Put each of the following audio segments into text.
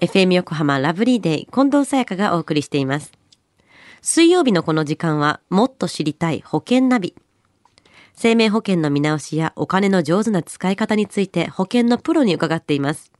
FM 横浜ラブリーデイ近藤沙耶香がお送りしています。水曜日のこの時間はもっと知りたい保険ナビ。生命保険の見直しやお金の上手な使い方について保険のプロに伺っています。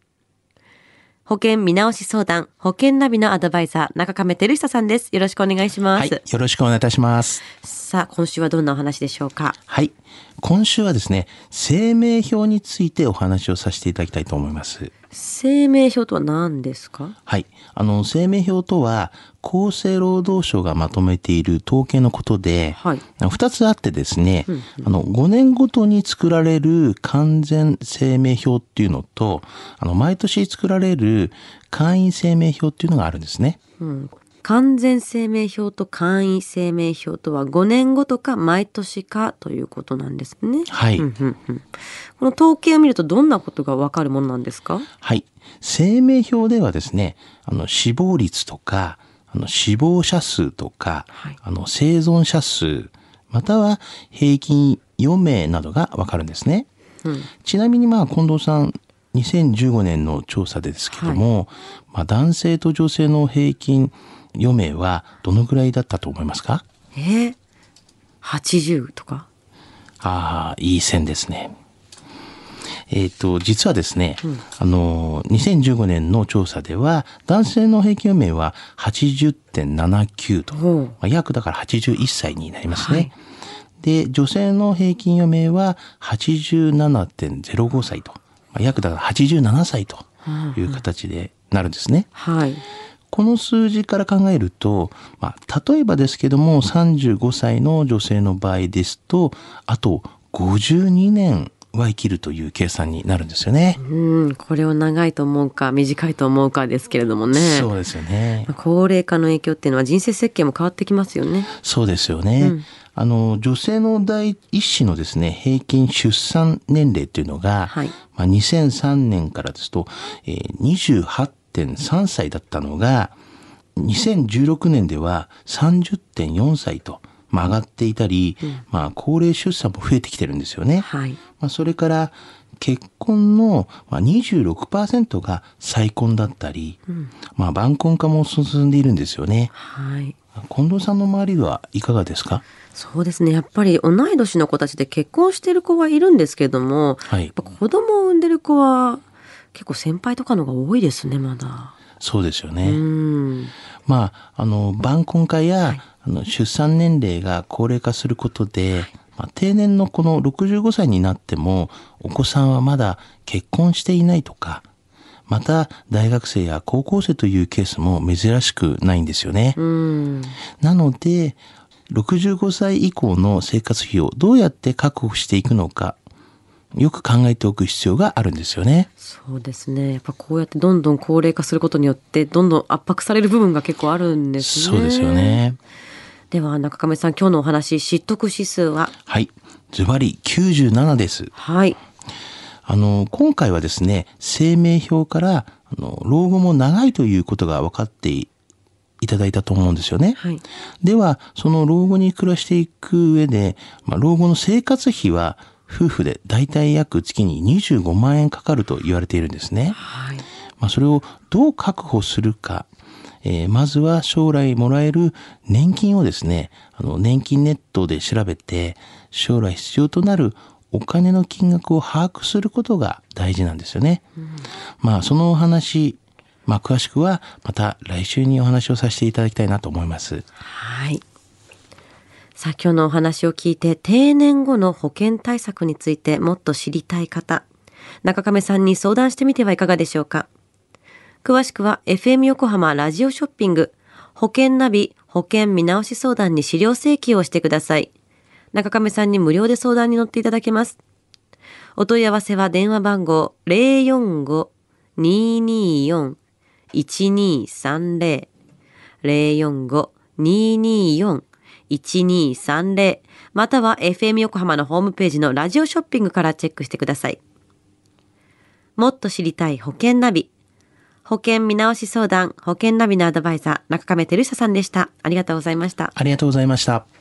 保険見直し相談、保険ナビのアドバイザー、中亀照久さんです。よろしくお願いします。はい、よろしくお願いいたします。さあ、今週はどんなお話でしょうか？はい、今週はですね、生命表についてお話をさせていただきたいと思います。生命表とは何ですか？はい、あの生命表とは厚生労働省がまとめている統計のことで、はい。2つあってですね、あの5年ごとに作られる完全生命表っていうのと、あの毎年作られる簡易生命表っていうのがあるんですね。うん、完全生命表と簡易生命表とは5年ごとか毎年かということなんですね。はいうんうんうんこの統計を見るとどんなことがわかるものなんですか？はい。生命表ではですね、あの死亡率とか、あの死亡者数とか、はいあの生存者数、または平均余命などがわかるんですね。うんちなみにまあ近藤さん、2015年の調査でですけども、まあ男性と女性の平均余命はどのぐらいだったと思いますか？えー、80とか？ああ、いい線ですね。えっ、と、実はですね、あの、2015年の調査では、男性の平均余命は80.79と、おうまあ、約だから81歳になりますね。はいで、女性の平均余命は87.05歳と、まあ、約だから87歳という形でなるんですね。はい。この数字から考えると、まあ、例えばですけども、35歳の女性の場合ですと、あと52年は生きるという計算になるんですよね。うん、これを長いと思うか短いと思うかですけれどもね。そうですよね。まあ高齢化の影響っていうのは人生設計も変わってきますよね。そうですよね。あの、女性の第一子のですね、平均出産年齢っていうのが、はいまあ、2003年からですと、えー、28.3歳だったのが、2016年では30.4歳と、まあ、上がっていたり、まあ、高齢出産も増えてきてるんですよね。はい。まあ、それから結婚のまあ26%が再婚だったり、まあ、晩婚化も進んでいるんですよね。はい。近藤さんの周りはいかがですか？そうですね。やっぱり同い年の子たちで結婚してる子はいるんですけども、はいやっぱ子供を産んでる子は結構先輩とかのが多いですね、まだ。そうですようね。ん。まあ、あの、晩婚化や、あの出産年齢が高齢化することで、まあ、定年のこの65歳になっても、お子さんはまだ結婚していないとか、また大学生や高校生というケースも珍しくないんですよね。うん。なので、65歳以降の生活費をどうやって確保していくのか、よく考えておく必要があるんですよね。そうですね。やっぱこうやってどんどん高齢化することによって、どんどん圧迫される部分が結構あるんですね。そうですよ。ね。では、中亀さん、今日のお話、知得指数は？はい。ズバリ97です。はい。あの、今回はですね、生命表から、あの、老後も長いということが分かっていただいたと思うんですよね。はい。では、その老後に暮らしていく上で、まあ、老後の生活費は、夫婦でだいたい約月に25万円かかると言われているんですね。はい。まあ、それをどう確保するか。えーまずは将来もらえる年金をですね、あの、年金ネットで調べて、将来必要となるお金の金額を把握することが大事なんですよね。まあ、そのお話、まあ、詳しくはまた来週にお話をさせていただきたいなと思います。はい。さあ今日のお話を聞いて定年後の保険対策についてもっと知りたい方、中亀さんに相談してみてはいかがでしょうか。詳しくは FM 横浜ラジオショッピング保険ナビ保険見直し相談に資料請求をしてください。中亀さんに無料で相談に乗っていただけます。お問い合わせは電話番号045-224-1230 045-224-1230 1230または FM 横浜のホームページのラジオショッピングからチェックしてください。もっと知りたい保険ナビ。保険見直し相談、保険ナビのアドバイザー、中亀照久さんでした。ありがとうございました。ありがとうございました。